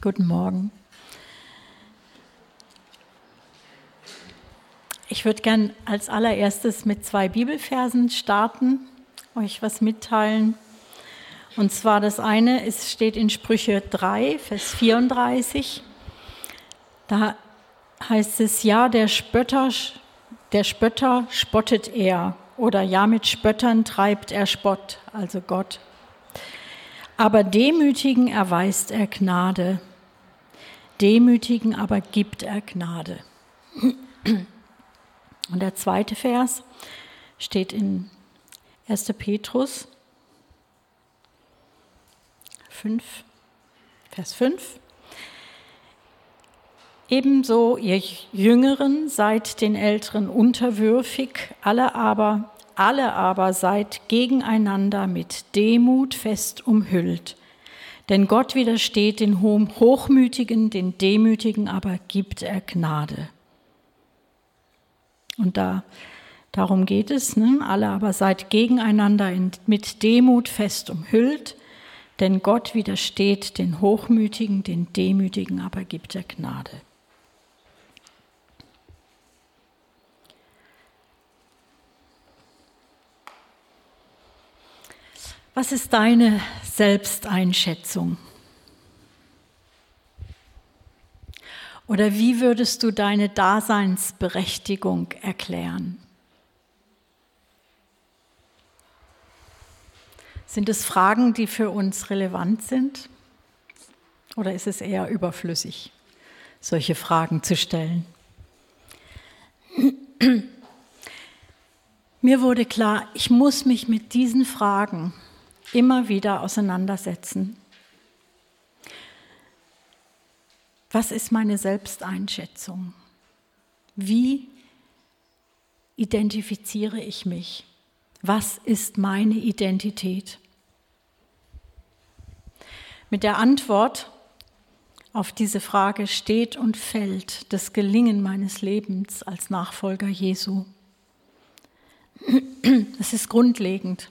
Guten Morgen. Ich würde gern als allererstes mit zwei Bibelversen starten, euch was mitteilen. Und zwar das eine ist, steht in Sprüche 3, Vers 34. Da heißt es, ja, der Spötter, der Spötter spottet er. Oder ja, mit Spöttern treibt er Spott, also Gott. Aber Demütigen erweist er Gnade. Demütigen aber gibt er Gnade. Und der zweite Vers steht in 1. Petrus 5, Vers 5. Ebenso ihr Jüngeren seid den Älteren unterwürfig, alle aber, alle aber seid gegeneinander mit Demut fest umhüllt. Denn Gott widersteht den Hochmütigen, den Demütigen aber gibt er Gnade. Und da, darum geht es, ne? alle aber seid gegeneinander in, mit Demut fest umhüllt, denn Gott widersteht den Hochmütigen, den Demütigen aber gibt er Gnade. Was ist deine Selbsteinschätzung? Oder wie würdest du deine Daseinsberechtigung erklären? Sind es Fragen, die für uns relevant sind? Oder ist es eher überflüssig, solche Fragen zu stellen? Mir wurde klar, ich muss mich mit diesen Fragen immer wieder auseinandersetzen. Was ist meine Selbsteinschätzung? Wie identifiziere ich mich? Was ist meine Identität? Mit der Antwort auf diese Frage steht und fällt das Gelingen meines Lebens als Nachfolger Jesu. Das ist grundlegend.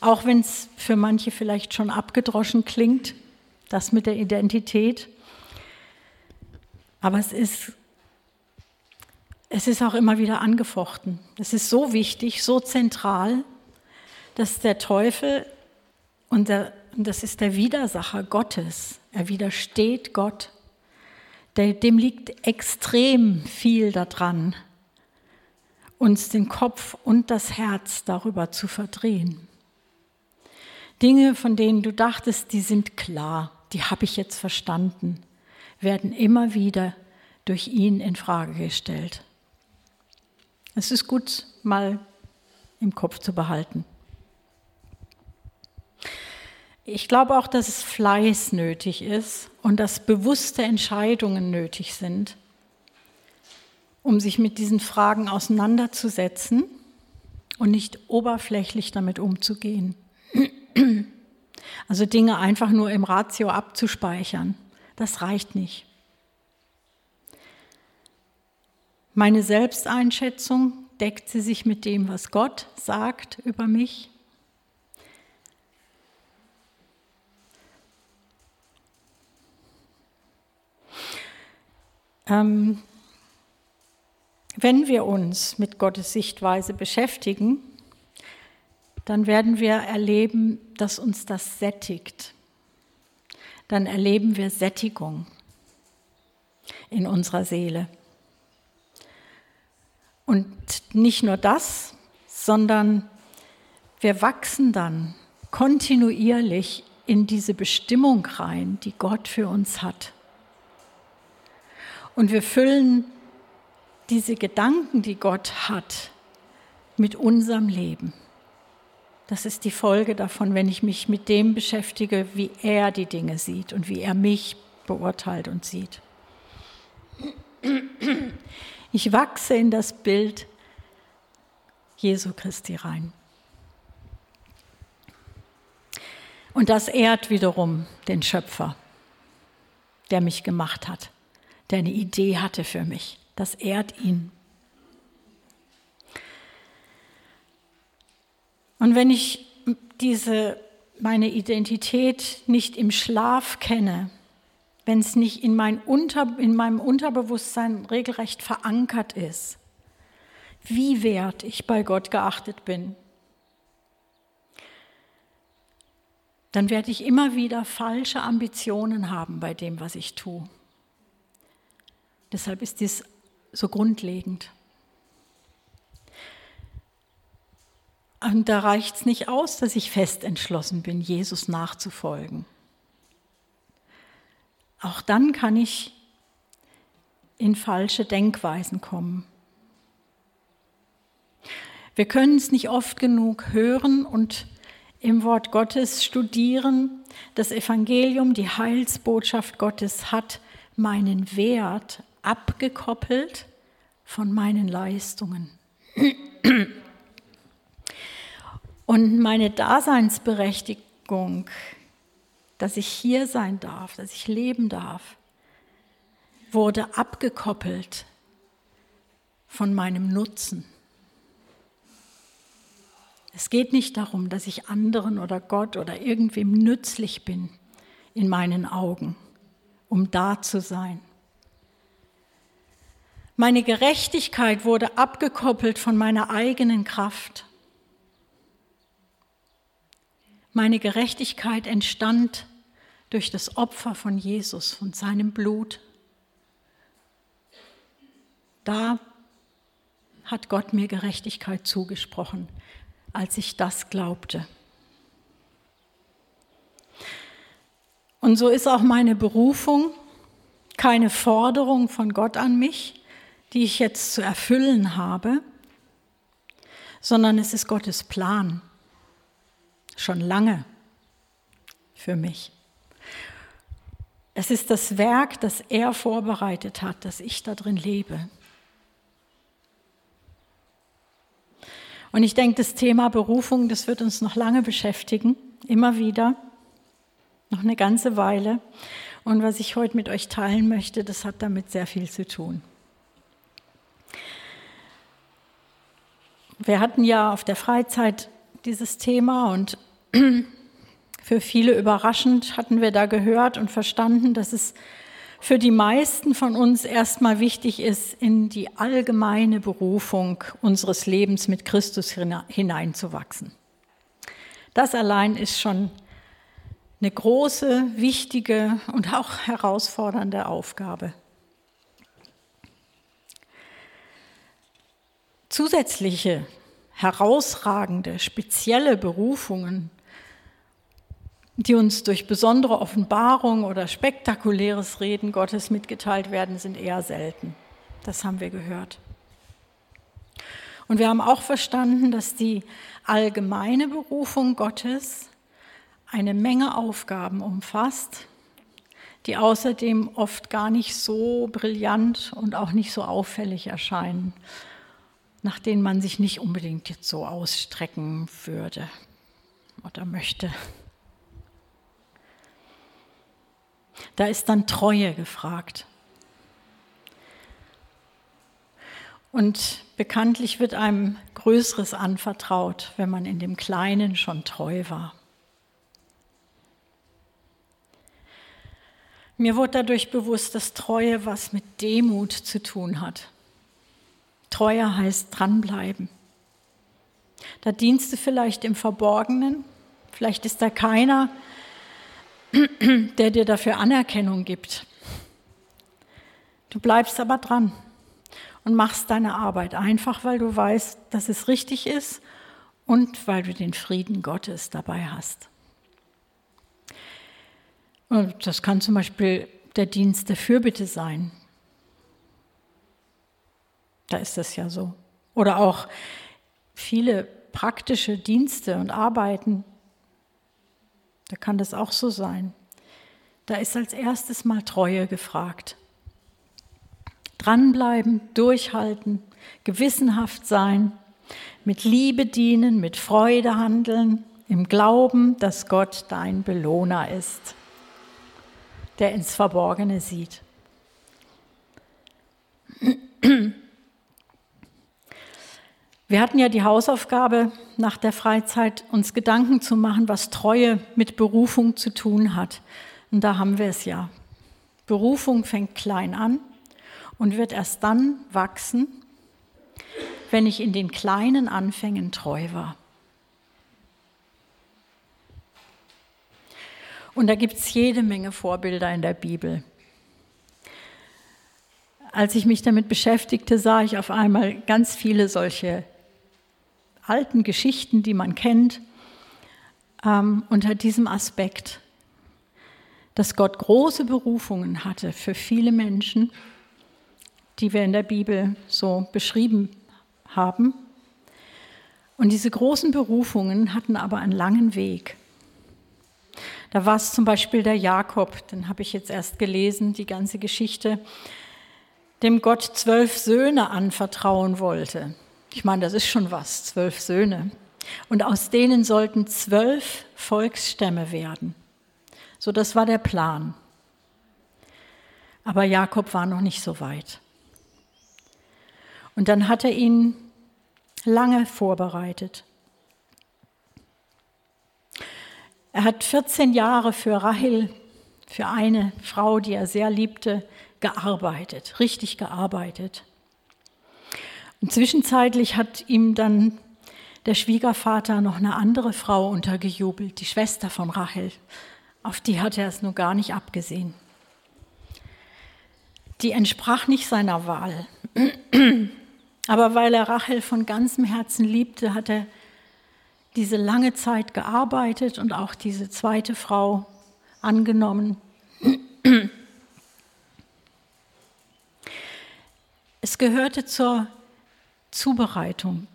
Auch wenn es für manche vielleicht schon abgedroschen klingt, das mit der Identität. Aber es ist, es ist auch immer wieder angefochten. Es ist so wichtig, so zentral, dass der Teufel, und, der, und das ist der Widersacher Gottes, er widersteht Gott, der, dem liegt extrem viel daran, uns den Kopf und das Herz darüber zu verdrehen. Dinge, von denen du dachtest, die sind klar, die habe ich jetzt verstanden, werden immer wieder durch ihn in Frage gestellt. Es ist gut, mal im Kopf zu behalten. Ich glaube auch, dass es Fleiß nötig ist und dass bewusste Entscheidungen nötig sind, um sich mit diesen Fragen auseinanderzusetzen und nicht oberflächlich damit umzugehen. Also Dinge einfach nur im Ratio abzuspeichern, das reicht nicht. Meine Selbsteinschätzung deckt sie sich mit dem, was Gott sagt über mich? Ähm, wenn wir uns mit Gottes Sichtweise beschäftigen, dann werden wir erleben, dass uns das sättigt. Dann erleben wir Sättigung in unserer Seele. Und nicht nur das, sondern wir wachsen dann kontinuierlich in diese Bestimmung rein, die Gott für uns hat. Und wir füllen diese Gedanken, die Gott hat, mit unserem Leben. Das ist die Folge davon, wenn ich mich mit dem beschäftige, wie er die Dinge sieht und wie er mich beurteilt und sieht. Ich wachse in das Bild Jesu Christi rein. Und das ehrt wiederum den Schöpfer, der mich gemacht hat, der eine Idee hatte für mich. Das ehrt ihn. Und wenn ich diese meine Identität nicht im Schlaf kenne, wenn es nicht in, mein Unter, in meinem Unterbewusstsein regelrecht verankert ist, wie wert ich bei Gott geachtet bin, dann werde ich immer wieder falsche Ambitionen haben bei dem, was ich tue. Deshalb ist dies so grundlegend. Und da reicht es nicht aus, dass ich fest entschlossen bin, Jesus nachzufolgen. Auch dann kann ich in falsche Denkweisen kommen. Wir können es nicht oft genug hören und im Wort Gottes studieren. Das Evangelium, die Heilsbotschaft Gottes hat meinen Wert abgekoppelt von meinen Leistungen. Und meine Daseinsberechtigung, dass ich hier sein darf, dass ich leben darf, wurde abgekoppelt von meinem Nutzen. Es geht nicht darum, dass ich anderen oder Gott oder irgendwem nützlich bin in meinen Augen, um da zu sein. Meine Gerechtigkeit wurde abgekoppelt von meiner eigenen Kraft. Meine Gerechtigkeit entstand durch das Opfer von Jesus, von seinem Blut. Da hat Gott mir Gerechtigkeit zugesprochen, als ich das glaubte. Und so ist auch meine Berufung keine Forderung von Gott an mich, die ich jetzt zu erfüllen habe, sondern es ist Gottes Plan schon lange für mich. Es ist das Werk, das er vorbereitet hat, dass ich da drin lebe. Und ich denke, das Thema Berufung, das wird uns noch lange beschäftigen, immer wieder, noch eine ganze Weile. Und was ich heute mit euch teilen möchte, das hat damit sehr viel zu tun. Wir hatten ja auf der Freizeit dieses Thema und für viele überraschend hatten wir da gehört und verstanden, dass es für die meisten von uns erstmal wichtig ist, in die allgemeine Berufung unseres Lebens mit Christus hineinzuwachsen. Das allein ist schon eine große, wichtige und auch herausfordernde Aufgabe. Zusätzliche, herausragende, spezielle Berufungen die uns durch besondere Offenbarung oder spektakuläres Reden Gottes mitgeteilt werden, sind eher selten. Das haben wir gehört. Und wir haben auch verstanden, dass die allgemeine Berufung Gottes eine Menge Aufgaben umfasst, die außerdem oft gar nicht so brillant und auch nicht so auffällig erscheinen, nach denen man sich nicht unbedingt jetzt so ausstrecken würde oder möchte. Da ist dann Treue gefragt. Und bekanntlich wird einem Größeres anvertraut, wenn man in dem Kleinen schon treu war. Mir wurde dadurch bewusst, dass Treue was mit Demut zu tun hat. Treue heißt dranbleiben. Da dienst du vielleicht im Verborgenen, vielleicht ist da keiner, der dir dafür Anerkennung gibt. Du bleibst aber dran und machst deine Arbeit einfach, weil du weißt, dass es richtig ist und weil du den Frieden Gottes dabei hast. Und das kann zum Beispiel der Dienst der Fürbitte sein. Da ist das ja so. Oder auch viele praktische Dienste und Arbeiten, da kann das auch so sein. Da ist als erstes mal Treue gefragt. Dranbleiben, durchhalten, gewissenhaft sein, mit Liebe dienen, mit Freude handeln, im Glauben, dass Gott dein Belohner ist, der ins Verborgene sieht. Wir hatten ja die Hausaufgabe nach der Freizeit, uns Gedanken zu machen, was Treue mit Berufung zu tun hat. Und da haben wir es ja. Berufung fängt klein an und wird erst dann wachsen, wenn ich in den kleinen Anfängen treu war. Und da gibt es jede Menge Vorbilder in der Bibel. Als ich mich damit beschäftigte, sah ich auf einmal ganz viele solche alten Geschichten, die man kennt, ähm, unter diesem Aspekt, dass Gott große Berufungen hatte für viele Menschen, die wir in der Bibel so beschrieben haben. Und diese großen Berufungen hatten aber einen langen Weg. Da war es zum Beispiel der Jakob, den habe ich jetzt erst gelesen, die ganze Geschichte, dem Gott zwölf Söhne anvertrauen wollte. Ich meine, das ist schon was, zwölf Söhne. Und aus denen sollten zwölf Volksstämme werden. So, das war der Plan. Aber Jakob war noch nicht so weit. Und dann hat er ihn lange vorbereitet. Er hat 14 Jahre für Rahel, für eine Frau, die er sehr liebte, gearbeitet, richtig gearbeitet. Und zwischenzeitlich hat ihm dann der Schwiegervater noch eine andere Frau untergejubelt, die Schwester von Rachel. Auf die hat er es nur gar nicht abgesehen. Die entsprach nicht seiner Wahl. Aber weil er Rachel von ganzem Herzen liebte, hat er diese lange Zeit gearbeitet und auch diese zweite Frau angenommen. Es gehörte zur Zubereitung.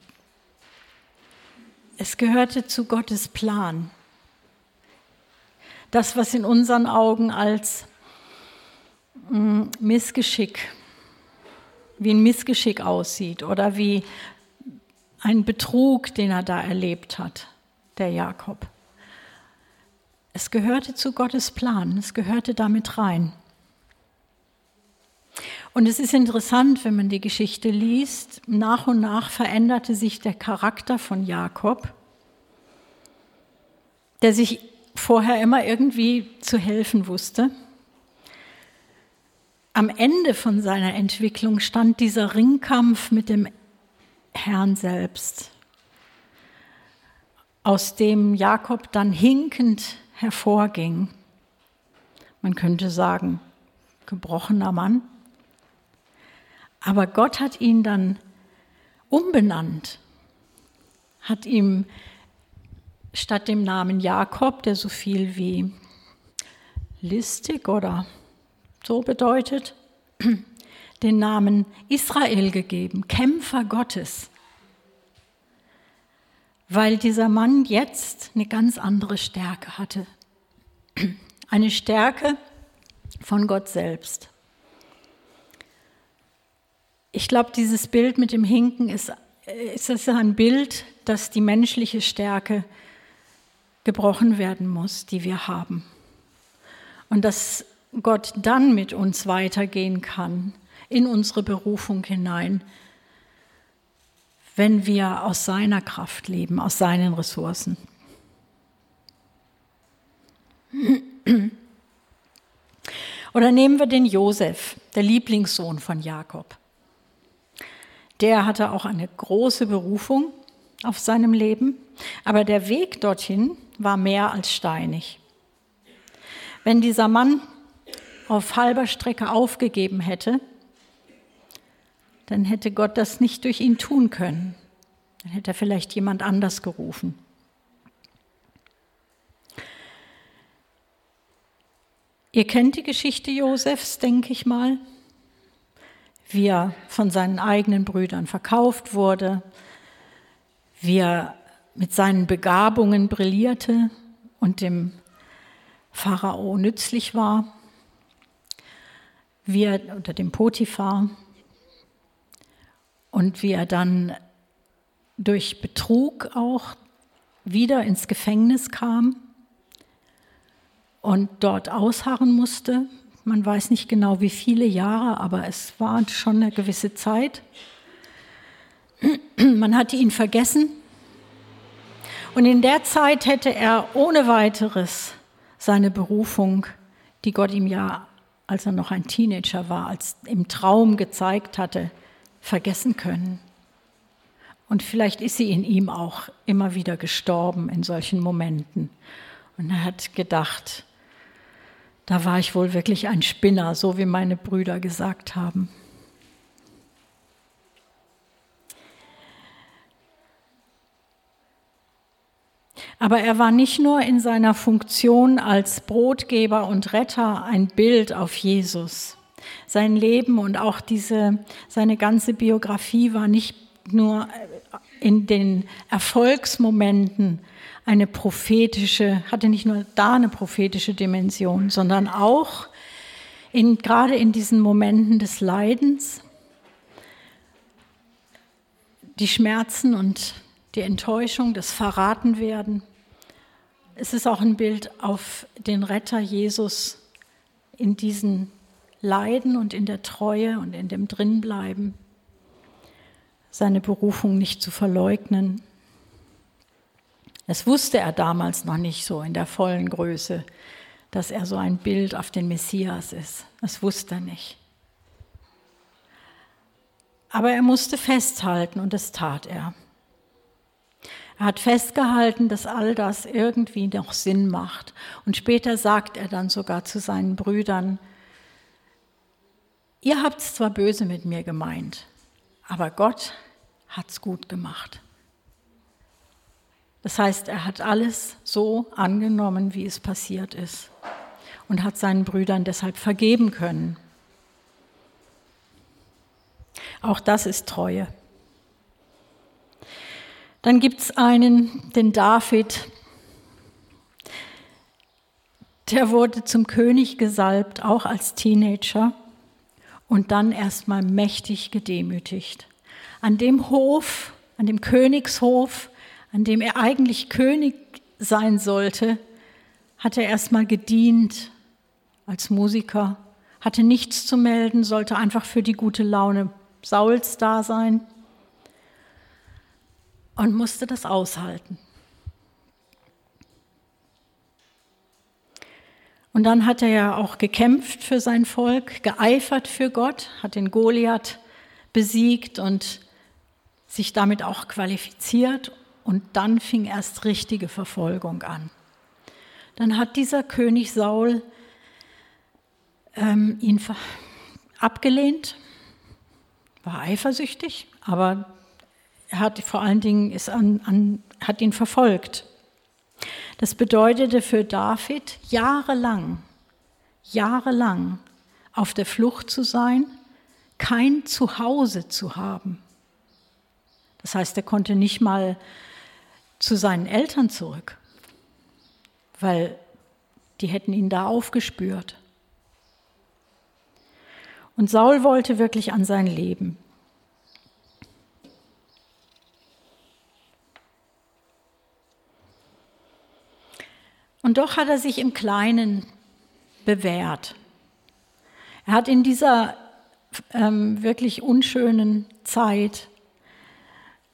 Es gehörte zu Gottes Plan. Das, was in unseren Augen als mm, Missgeschick, wie ein Missgeschick aussieht oder wie ein Betrug, den er da erlebt hat, der Jakob. Es gehörte zu Gottes Plan, es gehörte damit rein. Und es ist interessant, wenn man die Geschichte liest, nach und nach veränderte sich der Charakter von Jakob, der sich vorher immer irgendwie zu helfen wusste. Am Ende von seiner Entwicklung stand dieser Ringkampf mit dem Herrn selbst, aus dem Jakob dann hinkend hervorging. Man könnte sagen, gebrochener Mann. Aber Gott hat ihn dann umbenannt, hat ihm statt dem Namen Jakob, der so viel wie listig oder so bedeutet, den Namen Israel gegeben, Kämpfer Gottes, weil dieser Mann jetzt eine ganz andere Stärke hatte. Eine Stärke von Gott selbst. Ich glaube, dieses Bild mit dem Hinken ist, ist, ist ein Bild, dass die menschliche Stärke gebrochen werden muss, die wir haben. Und dass Gott dann mit uns weitergehen kann, in unsere Berufung hinein, wenn wir aus seiner Kraft leben, aus seinen Ressourcen. Oder nehmen wir den Josef, der Lieblingssohn von Jakob. Der hatte auch eine große Berufung auf seinem Leben, aber der Weg dorthin war mehr als steinig. Wenn dieser Mann auf halber Strecke aufgegeben hätte, dann hätte Gott das nicht durch ihn tun können. Dann hätte er vielleicht jemand anders gerufen. Ihr kennt die Geschichte Josefs, denke ich mal wie er von seinen eigenen Brüdern verkauft wurde, wie er mit seinen Begabungen brillierte und dem Pharao nützlich war, wie er unter dem Potiphar und wie er dann durch Betrug auch wieder ins Gefängnis kam und dort ausharren musste man weiß nicht genau, wie viele Jahre, aber es war schon eine gewisse Zeit. Man hatte ihn vergessen. Und in der Zeit hätte er ohne weiteres seine Berufung, die Gott ihm ja, als er noch ein Teenager war, als im Traum gezeigt hatte, vergessen können. Und vielleicht ist sie in ihm auch immer wieder gestorben in solchen Momenten. Und er hat gedacht, da war ich wohl wirklich ein Spinner, so wie meine Brüder gesagt haben. Aber er war nicht nur in seiner Funktion als Brotgeber und Retter ein Bild auf Jesus. Sein Leben und auch diese, seine ganze Biografie war nicht nur in den Erfolgsmomenten eine prophetische, hatte nicht nur da eine prophetische Dimension, sondern auch in, gerade in diesen Momenten des Leidens, die Schmerzen und die Enttäuschung, das Verratenwerden, es ist auch ein Bild auf den Retter Jesus in diesen Leiden und in der Treue und in dem Drinbleiben, seine Berufung nicht zu verleugnen. Das wusste er damals noch nicht so in der vollen Größe, dass er so ein Bild auf den Messias ist. Das wusste er nicht. Aber er musste festhalten und das tat er. Er hat festgehalten, dass all das irgendwie noch Sinn macht. Und später sagt er dann sogar zu seinen Brüdern, ihr habt es zwar böse mit mir gemeint, aber Gott hat es gut gemacht. Das heißt, er hat alles so angenommen, wie es passiert ist und hat seinen Brüdern deshalb vergeben können. Auch das ist Treue. Dann gibt es einen, den David, der wurde zum König gesalbt, auch als Teenager, und dann erstmal mächtig gedemütigt. An dem Hof, an dem Königshof, an dem er eigentlich König sein sollte, hat er erstmal gedient als Musiker, hatte nichts zu melden, sollte einfach für die gute Laune Sauls da sein und musste das aushalten. Und dann hat er ja auch gekämpft für sein Volk, geeifert für Gott, hat den Goliath besiegt und sich damit auch qualifiziert. Und dann fing erst richtige Verfolgung an. Dann hat dieser König Saul ähm, ihn abgelehnt, war eifersüchtig, aber er hat vor allen Dingen ist an, an, hat ihn verfolgt. Das bedeutete für David jahrelang, jahrelang auf der Flucht zu sein, kein Zuhause zu haben. Das heißt, er konnte nicht mal zu seinen Eltern zurück, weil die hätten ihn da aufgespürt. Und Saul wollte wirklich an sein Leben. Und doch hat er sich im Kleinen bewährt. Er hat in dieser ähm, wirklich unschönen Zeit,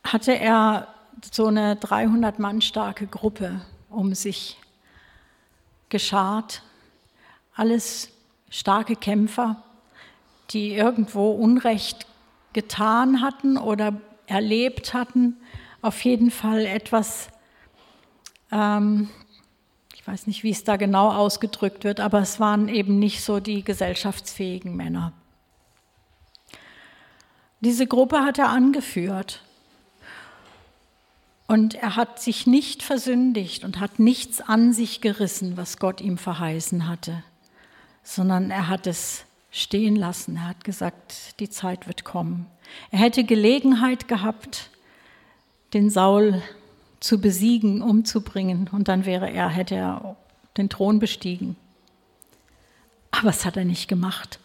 hatte er so eine 300 Mann starke Gruppe um sich geschart. Alles starke Kämpfer, die irgendwo Unrecht getan hatten oder erlebt hatten. Auf jeden Fall etwas ähm, ich weiß nicht, wie es da genau ausgedrückt wird, aber es waren eben nicht so die gesellschaftsfähigen Männer. Diese Gruppe hat er angeführt. Und er hat sich nicht versündigt und hat nichts an sich gerissen, was Gott ihm verheißen hatte, sondern er hat es stehen lassen. Er hat gesagt, die Zeit wird kommen. Er hätte Gelegenheit gehabt, den Saul zu besiegen, umzubringen und dann wäre er, hätte er den Thron bestiegen. Aber das hat er nicht gemacht.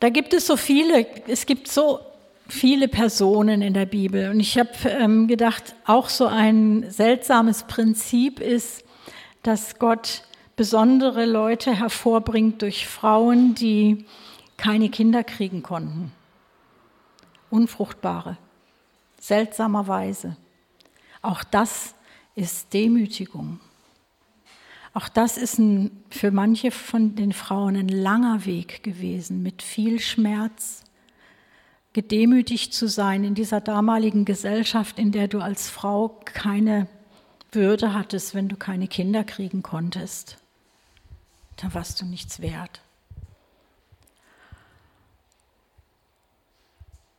Da gibt es so viele, es gibt so viele Personen in der Bibel. Und ich habe ähm, gedacht, auch so ein seltsames Prinzip ist, dass Gott besondere Leute hervorbringt durch Frauen, die keine Kinder kriegen konnten. Unfruchtbare, seltsamerweise. Auch das ist Demütigung. Auch das ist ein, für manche von den Frauen ein langer Weg gewesen, mit viel Schmerz, gedemütigt zu sein in dieser damaligen Gesellschaft, in der du als Frau keine Würde hattest, wenn du keine Kinder kriegen konntest. Da warst du nichts wert.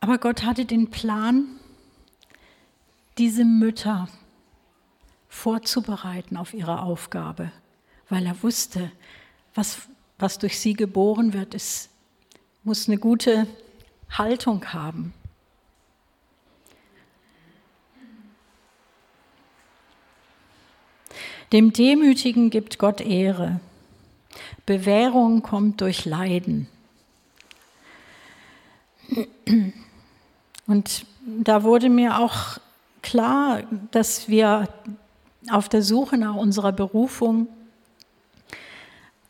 Aber Gott hatte den Plan, diese Mütter vorzubereiten auf ihre Aufgabe, weil er wusste, was, was durch sie geboren wird, ist, muss eine gute Haltung haben. Dem Demütigen gibt Gott Ehre. Bewährung kommt durch Leiden. Und da wurde mir auch klar, dass wir auf der Suche nach unserer Berufung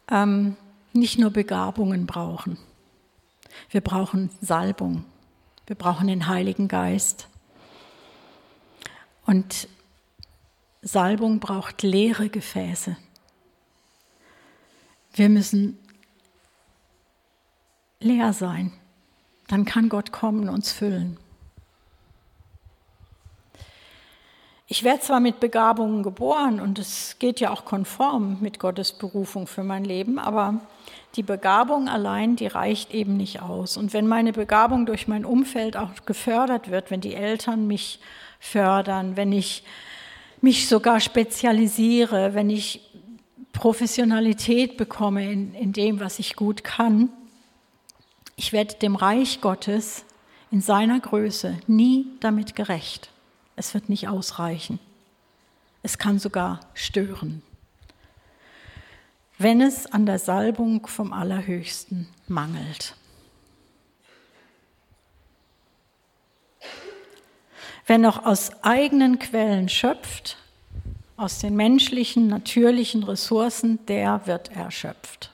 ähm, nicht nur Begabungen brauchen. Wir brauchen Salbung. Wir brauchen den Heiligen Geist. Und Salbung braucht leere Gefäße. Wir müssen leer sein. Dann kann Gott kommen und uns füllen. Ich werde zwar mit Begabungen geboren und es geht ja auch konform mit Gottes Berufung für mein Leben, aber die Begabung allein, die reicht eben nicht aus. Und wenn meine Begabung durch mein Umfeld auch gefördert wird, wenn die Eltern mich fördern, wenn ich mich sogar spezialisiere, wenn ich Professionalität bekomme in, in dem, was ich gut kann, ich werde dem Reich Gottes in seiner Größe nie damit gerecht. Es wird nicht ausreichen. Es kann sogar stören, wenn es an der Salbung vom Allerhöchsten mangelt. Wer noch aus eigenen Quellen schöpft, aus den menschlichen, natürlichen Ressourcen, der wird erschöpft.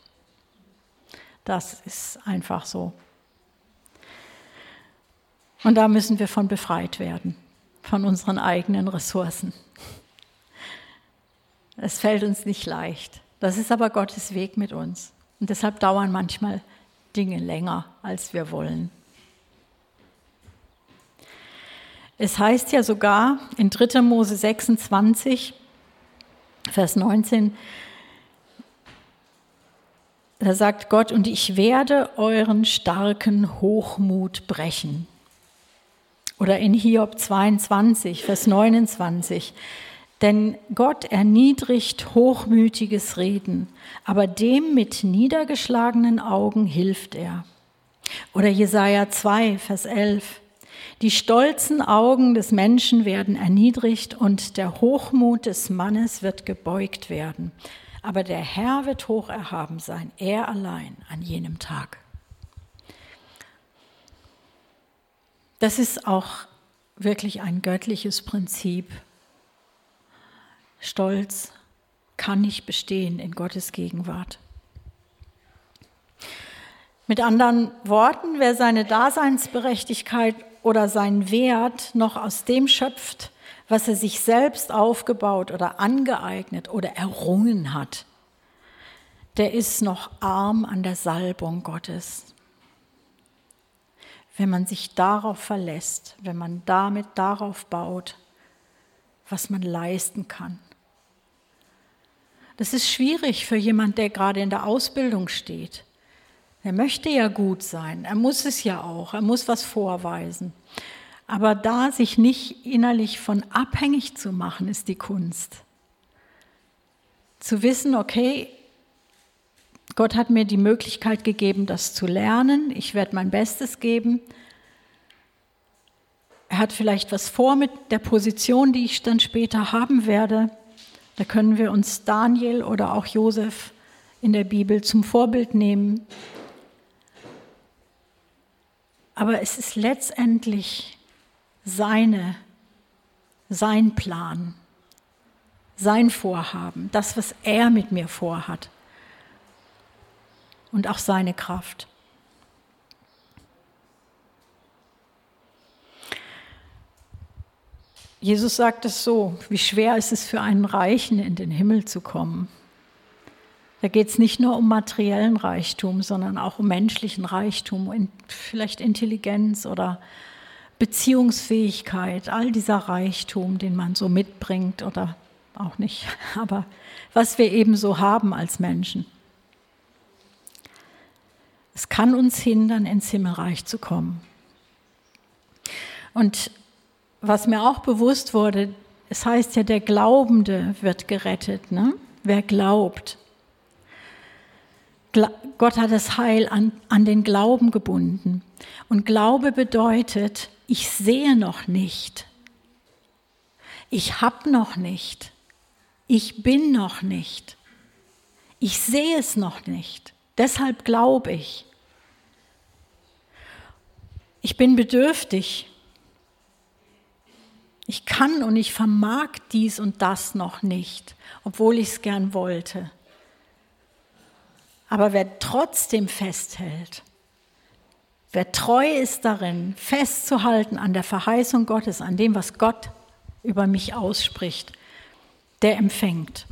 Das ist einfach so. Und da müssen wir von befreit werden von unseren eigenen Ressourcen. Es fällt uns nicht leicht. Das ist aber Gottes Weg mit uns. Und deshalb dauern manchmal Dinge länger, als wir wollen. Es heißt ja sogar in 3. Mose 26, Vers 19, da sagt Gott, und ich werde euren starken Hochmut brechen. Oder in Hiob 22, Vers 29. Denn Gott erniedrigt hochmütiges Reden, aber dem mit niedergeschlagenen Augen hilft er. Oder Jesaja 2, Vers 11. Die stolzen Augen des Menschen werden erniedrigt und der Hochmut des Mannes wird gebeugt werden. Aber der Herr wird hoch erhaben sein, er allein an jenem Tag. Das ist auch wirklich ein göttliches Prinzip. Stolz kann nicht bestehen in Gottes Gegenwart. Mit anderen Worten, wer seine Daseinsberechtigkeit oder seinen Wert noch aus dem schöpft, was er sich selbst aufgebaut oder angeeignet oder errungen hat, der ist noch arm an der Salbung Gottes wenn man sich darauf verlässt, wenn man damit darauf baut, was man leisten kann. Das ist schwierig für jemand, der gerade in der Ausbildung steht. Er möchte ja gut sein, er muss es ja auch, er muss was vorweisen. Aber da sich nicht innerlich von abhängig zu machen, ist die Kunst. Zu wissen, okay, Gott hat mir die Möglichkeit gegeben, das zu lernen. Ich werde mein Bestes geben. Er hat vielleicht was vor mit der Position, die ich dann später haben werde. Da können wir uns Daniel oder auch Josef in der Bibel zum Vorbild nehmen. Aber es ist letztendlich seine, sein Plan, sein Vorhaben, das, was er mit mir vorhat und auch seine Kraft. Jesus sagt es so, wie schwer ist es für einen Reichen, in den Himmel zu kommen. Da geht es nicht nur um materiellen Reichtum, sondern auch um menschlichen Reichtum, vielleicht Intelligenz oder Beziehungsfähigkeit, all dieser Reichtum, den man so mitbringt oder auch nicht, aber was wir eben so haben als Menschen. Es kann uns hindern, ins Himmelreich zu kommen. Und was mir auch bewusst wurde, es heißt ja, der Glaubende wird gerettet. Ne? Wer glaubt. Gott hat das Heil an, an den Glauben gebunden. Und Glaube bedeutet, ich sehe noch nicht. Ich habe noch nicht. Ich bin noch nicht. Ich sehe es noch nicht. Deshalb glaube ich. Ich bin bedürftig. Ich kann und ich vermag dies und das noch nicht, obwohl ich es gern wollte. Aber wer trotzdem festhält, wer treu ist darin, festzuhalten an der Verheißung Gottes, an dem, was Gott über mich ausspricht, der empfängt.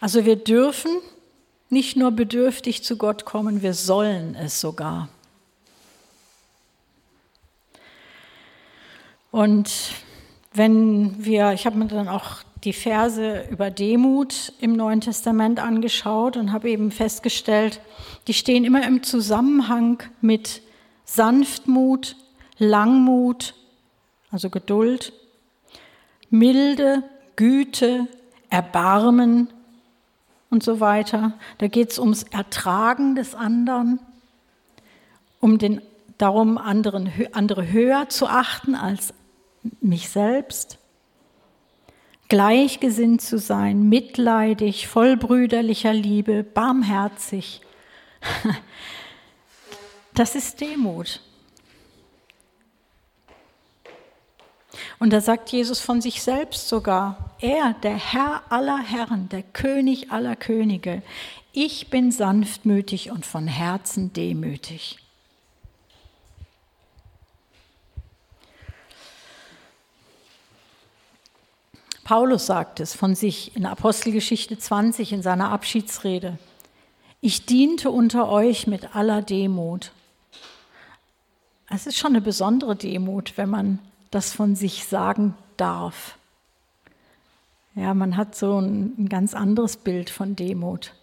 Also wir dürfen nicht nur bedürftig zu Gott kommen, wir sollen es sogar. Und wenn wir, ich habe mir dann auch die Verse über Demut im Neuen Testament angeschaut und habe eben festgestellt, die stehen immer im Zusammenhang mit Sanftmut, Langmut, also Geduld, Milde, Güte, Erbarmen und so weiter. Da geht es ums Ertragen des anderen, um den, darum, anderen, andere höher zu achten als mich selbst, gleichgesinnt zu sein, mitleidig, voll brüderlicher Liebe, barmherzig. Das ist Demut. Und da sagt Jesus von sich selbst sogar, er, der Herr aller Herren, der König aller Könige, ich bin sanftmütig und von Herzen demütig. Paulus sagt es von sich in Apostelgeschichte 20 in seiner Abschiedsrede. Ich diente unter euch mit aller Demut. Es ist schon eine besondere Demut, wenn man das von sich sagen darf. Ja, man hat so ein, ein ganz anderes Bild von Demut.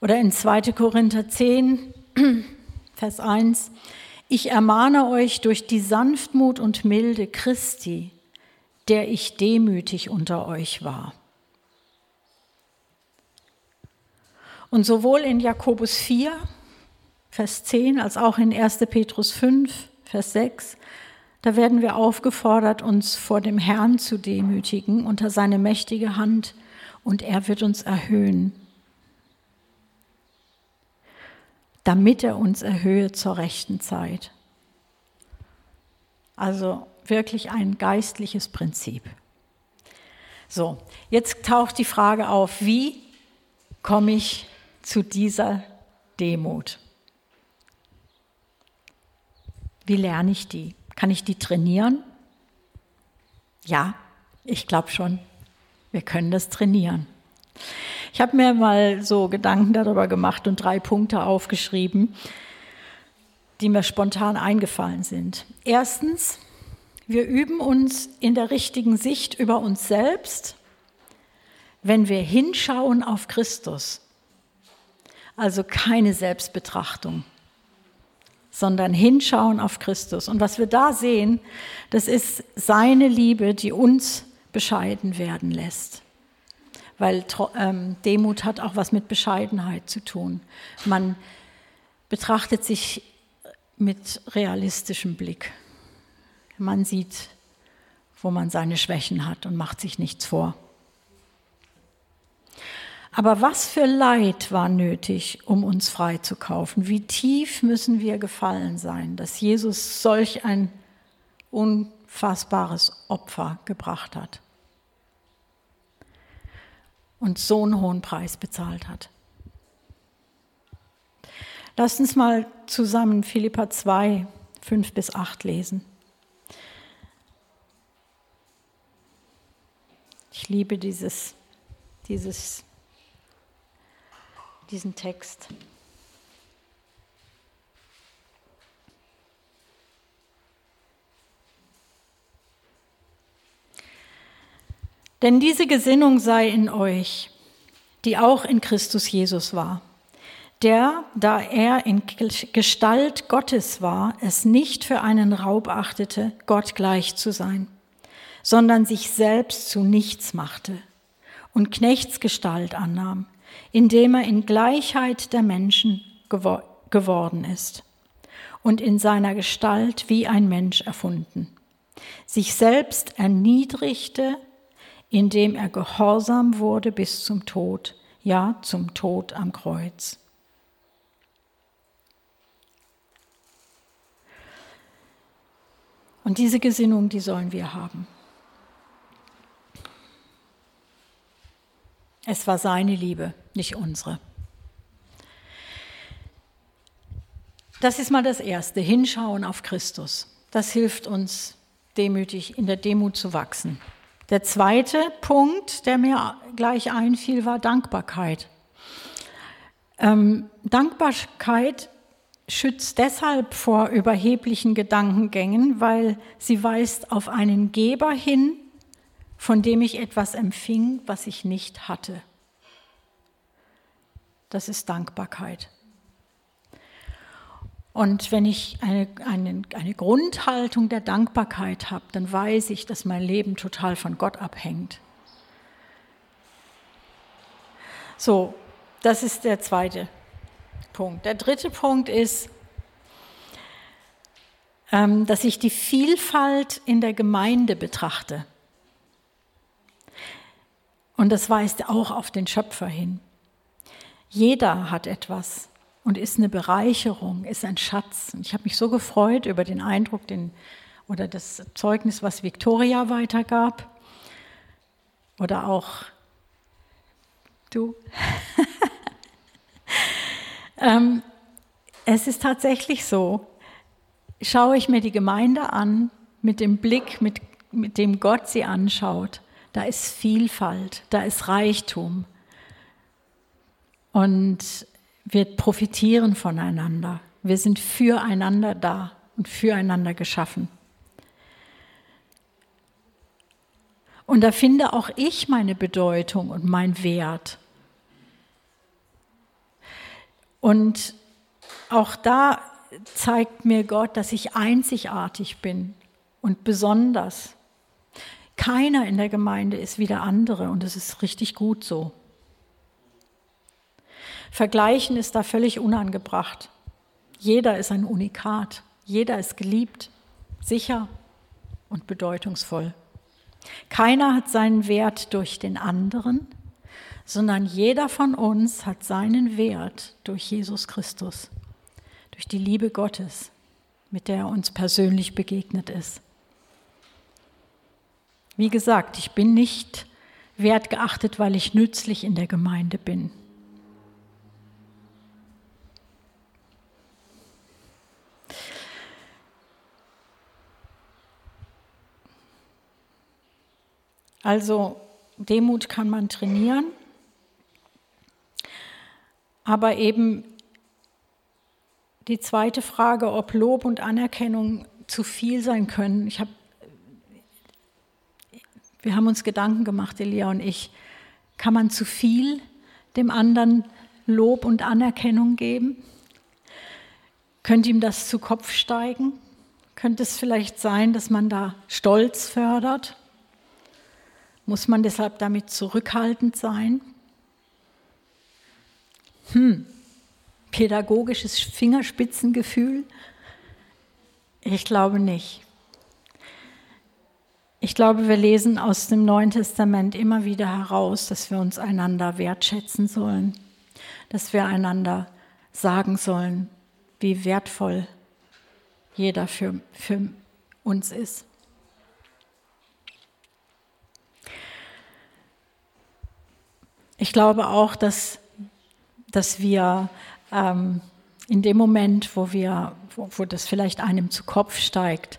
Oder in 2. Korinther 10, Vers 1, ich ermahne euch durch die Sanftmut und Milde Christi, der ich demütig unter euch war. Und sowohl in Jakobus 4, Vers 10, als auch in 1. Petrus 5, Vers 6, da werden wir aufgefordert, uns vor dem Herrn zu demütigen unter seine mächtige Hand und er wird uns erhöhen, damit er uns erhöhe zur rechten Zeit. Also wirklich ein geistliches Prinzip. So, jetzt taucht die Frage auf, wie komme ich zu dieser Demut? Wie lerne ich die? Kann ich die trainieren? Ja, ich glaube schon. Wir können das trainieren. Ich habe mir mal so Gedanken darüber gemacht und drei Punkte aufgeschrieben, die mir spontan eingefallen sind. Erstens, wir üben uns in der richtigen Sicht über uns selbst, wenn wir hinschauen auf Christus. Also keine Selbstbetrachtung sondern hinschauen auf Christus. Und was wir da sehen, das ist seine Liebe, die uns bescheiden werden lässt. Weil ähm, Demut hat auch was mit Bescheidenheit zu tun. Man betrachtet sich mit realistischem Blick. Man sieht, wo man seine Schwächen hat und macht sich nichts vor. Aber was für Leid war nötig, um uns freizukaufen? Wie tief müssen wir gefallen sein, dass Jesus solch ein unfassbares Opfer gebracht hat und so einen hohen Preis bezahlt hat? Lasst uns mal zusammen Philippa 2, 5 bis 8 lesen. Ich liebe dieses, dieses, diesen Text. Denn diese Gesinnung sei in euch, die auch in Christus Jesus war, der, da er in Gestalt Gottes war, es nicht für einen Raub achtete, Gott gleich zu sein, sondern sich selbst zu nichts machte und Knechtsgestalt annahm, indem er in Gleichheit der Menschen gewor geworden ist und in seiner Gestalt wie ein Mensch erfunden, sich selbst erniedrigte, indem er gehorsam wurde bis zum Tod, ja zum Tod am Kreuz. Und diese Gesinnung, die sollen wir haben. Es war seine Liebe, nicht unsere. Das ist mal das Erste, hinschauen auf Christus. Das hilft uns demütig in der Demut zu wachsen. Der zweite Punkt, der mir gleich einfiel, war Dankbarkeit. Ähm, Dankbarkeit schützt deshalb vor überheblichen Gedankengängen, weil sie weist auf einen Geber hin, von dem ich etwas empfing, was ich nicht hatte. Das ist Dankbarkeit. Und wenn ich eine, eine, eine Grundhaltung der Dankbarkeit habe, dann weiß ich, dass mein Leben total von Gott abhängt. So, das ist der zweite Punkt. Der dritte Punkt ist, ähm, dass ich die Vielfalt in der Gemeinde betrachte. Und das weist auch auf den Schöpfer hin. Jeder hat etwas und ist eine Bereicherung, ist ein Schatz. Und ich habe mich so gefreut über den Eindruck den, oder das Zeugnis, was Victoria weitergab. Oder auch du. ähm, es ist tatsächlich so, schaue ich mir die Gemeinde an mit dem Blick, mit, mit dem Gott sie anschaut, da ist Vielfalt, da ist Reichtum. Und wir profitieren voneinander. Wir sind füreinander da und füreinander geschaffen. Und da finde auch ich meine Bedeutung und meinen Wert. Und auch da zeigt mir Gott, dass ich einzigartig bin und besonders. Keiner in der Gemeinde ist wie der andere und es ist richtig gut so. Vergleichen ist da völlig unangebracht. Jeder ist ein Unikat. Jeder ist geliebt, sicher und bedeutungsvoll. Keiner hat seinen Wert durch den anderen, sondern jeder von uns hat seinen Wert durch Jesus Christus, durch die Liebe Gottes, mit der er uns persönlich begegnet ist. Wie gesagt, ich bin nicht wertgeachtet, weil ich nützlich in der Gemeinde bin. Also Demut kann man trainieren, aber eben die zweite Frage, ob Lob und Anerkennung zu viel sein können. Ich habe, wir haben uns Gedanken gemacht, Elia und ich. Kann man zu viel dem anderen Lob und Anerkennung geben? Könnte ihm das zu Kopf steigen? Könnte es vielleicht sein, dass man da Stolz fördert? Muss man deshalb damit zurückhaltend sein? Hm, pädagogisches Fingerspitzengefühl? Ich glaube nicht. Ich glaube, wir lesen aus dem Neuen Testament immer wieder heraus, dass wir uns einander wertschätzen sollen, dass wir einander sagen sollen, wie wertvoll jeder für, für uns ist. Ich glaube auch, dass, dass wir ähm, in dem Moment, wo, wir, wo, wo das vielleicht einem zu Kopf steigt,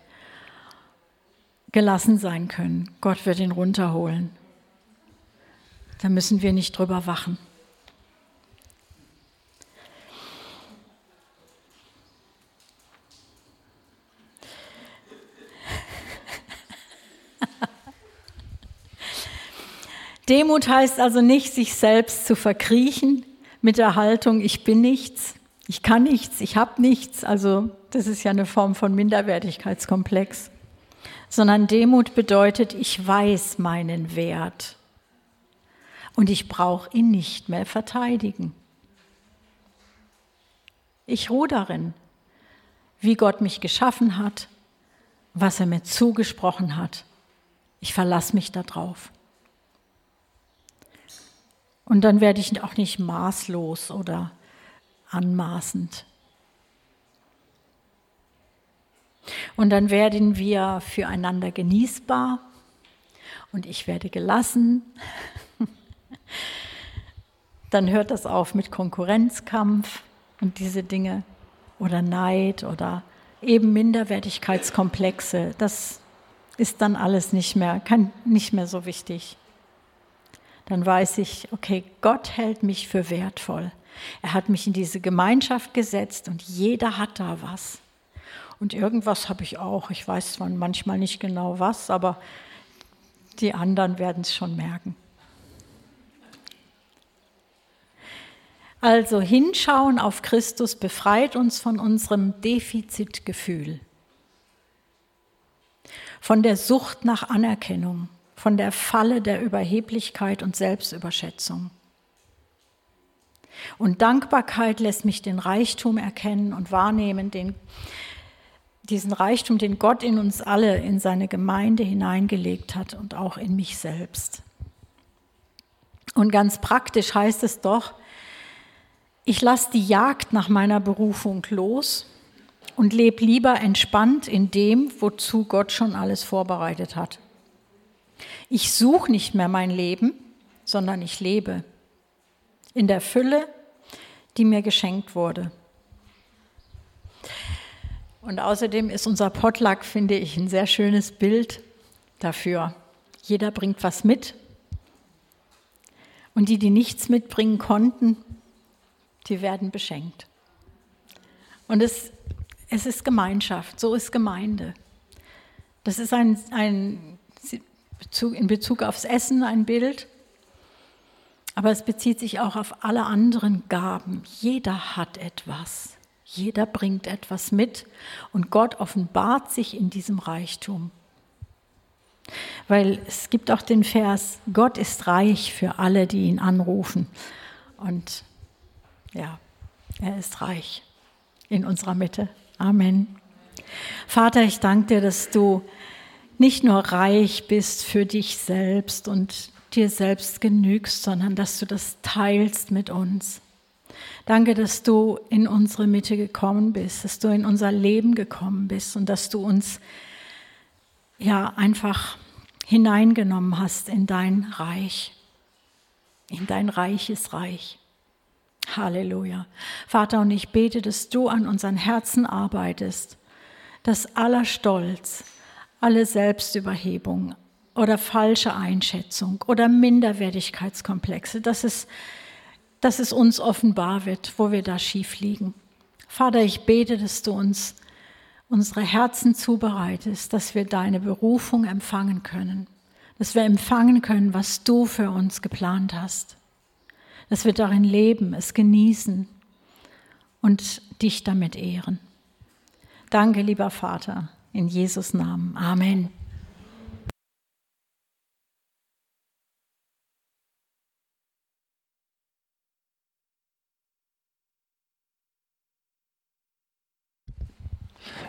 gelassen sein können. Gott wird ihn runterholen. Da müssen wir nicht drüber wachen. Demut heißt also nicht, sich selbst zu verkriechen mit der Haltung, ich bin nichts, ich kann nichts, ich habe nichts. Also das ist ja eine Form von Minderwertigkeitskomplex. Sondern Demut bedeutet, ich weiß meinen Wert und ich brauche ihn nicht mehr verteidigen. Ich ruhe darin, wie Gott mich geschaffen hat, was er mir zugesprochen hat. Ich verlasse mich darauf. Und dann werde ich auch nicht maßlos oder anmaßend. Und dann werden wir füreinander genießbar und ich werde gelassen. Dann hört das auf mit Konkurrenzkampf und diese Dinge oder Neid oder eben Minderwertigkeitskomplexe. Das ist dann alles nicht mehr, kann, nicht mehr so wichtig dann weiß ich, okay, Gott hält mich für wertvoll. Er hat mich in diese Gemeinschaft gesetzt und jeder hat da was. Und irgendwas habe ich auch. Ich weiß zwar manchmal nicht genau was, aber die anderen werden es schon merken. Also hinschauen auf Christus befreit uns von unserem Defizitgefühl, von der Sucht nach Anerkennung, von der Falle der Überheblichkeit und Selbstüberschätzung. Und Dankbarkeit lässt mich den Reichtum erkennen und wahrnehmen, den, diesen Reichtum, den Gott in uns alle, in seine Gemeinde hineingelegt hat und auch in mich selbst. Und ganz praktisch heißt es doch, ich lasse die Jagd nach meiner Berufung los und lebe lieber entspannt in dem, wozu Gott schon alles vorbereitet hat. Ich suche nicht mehr mein Leben, sondern ich lebe in der Fülle, die mir geschenkt wurde. Und außerdem ist unser Potluck, finde ich, ein sehr schönes Bild dafür. Jeder bringt was mit. Und die, die nichts mitbringen konnten, die werden beschenkt. Und es, es ist Gemeinschaft, so ist Gemeinde. Das ist ein, ein in Bezug aufs Essen ein Bild, aber es bezieht sich auch auf alle anderen Gaben. Jeder hat etwas. Jeder bringt etwas mit und Gott offenbart sich in diesem Reichtum. Weil es gibt auch den Vers, Gott ist reich für alle, die ihn anrufen. Und ja, er ist reich in unserer Mitte. Amen. Vater, ich danke dir, dass du nicht nur reich bist für dich selbst und dir selbst genügst, sondern dass du das teilst mit uns. Danke, dass du in unsere Mitte gekommen bist, dass du in unser Leben gekommen bist und dass du uns ja einfach hineingenommen hast in dein Reich, in dein reiches Reich. Halleluja. Vater, und ich bete, dass du an unseren Herzen arbeitest, dass aller Stolz, alle Selbstüberhebung oder falsche Einschätzung oder Minderwertigkeitskomplexe, dass es, dass es uns offenbar wird, wo wir da schief liegen. Vater, ich bete, dass du uns unsere Herzen zubereitest, dass wir deine Berufung empfangen können, dass wir empfangen können, was du für uns geplant hast, dass wir darin leben, es genießen und dich damit ehren. Danke, lieber Vater. In Jesus Namen. Amen.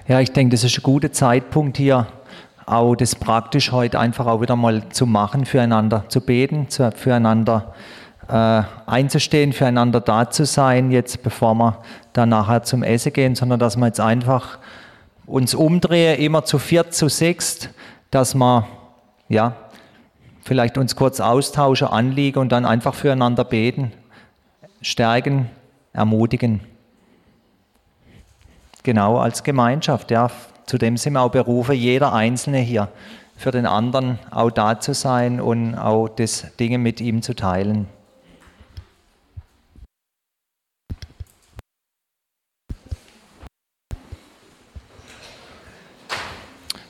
Ja, ich denke, das ist ein guter Zeitpunkt hier, auch das praktisch heute einfach auch wieder mal zu machen, füreinander zu beten, füreinander äh, einzustehen, füreinander da zu sein, jetzt bevor wir dann nachher zum Essen gehen, sondern dass wir jetzt einfach uns umdrehen, immer zu viert, zu sechst, dass wir ja, vielleicht uns kurz austauschen, anliegen und dann einfach füreinander beten, stärken, ermutigen. genau als Gemeinschaft. Ja, zu dem sind wir auch berufen, jeder Einzelne hier, für den anderen auch da zu sein und auch das Dinge mit ihm zu teilen.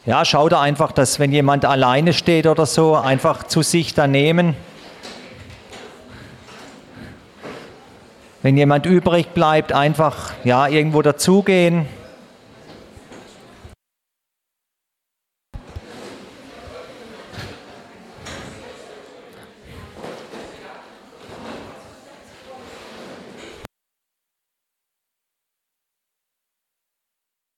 Ja, schau da einfach, dass wenn jemand alleine steht oder so, einfach zu sich da nehmen. Wenn jemand übrig bleibt, einfach ja, irgendwo dazugehen.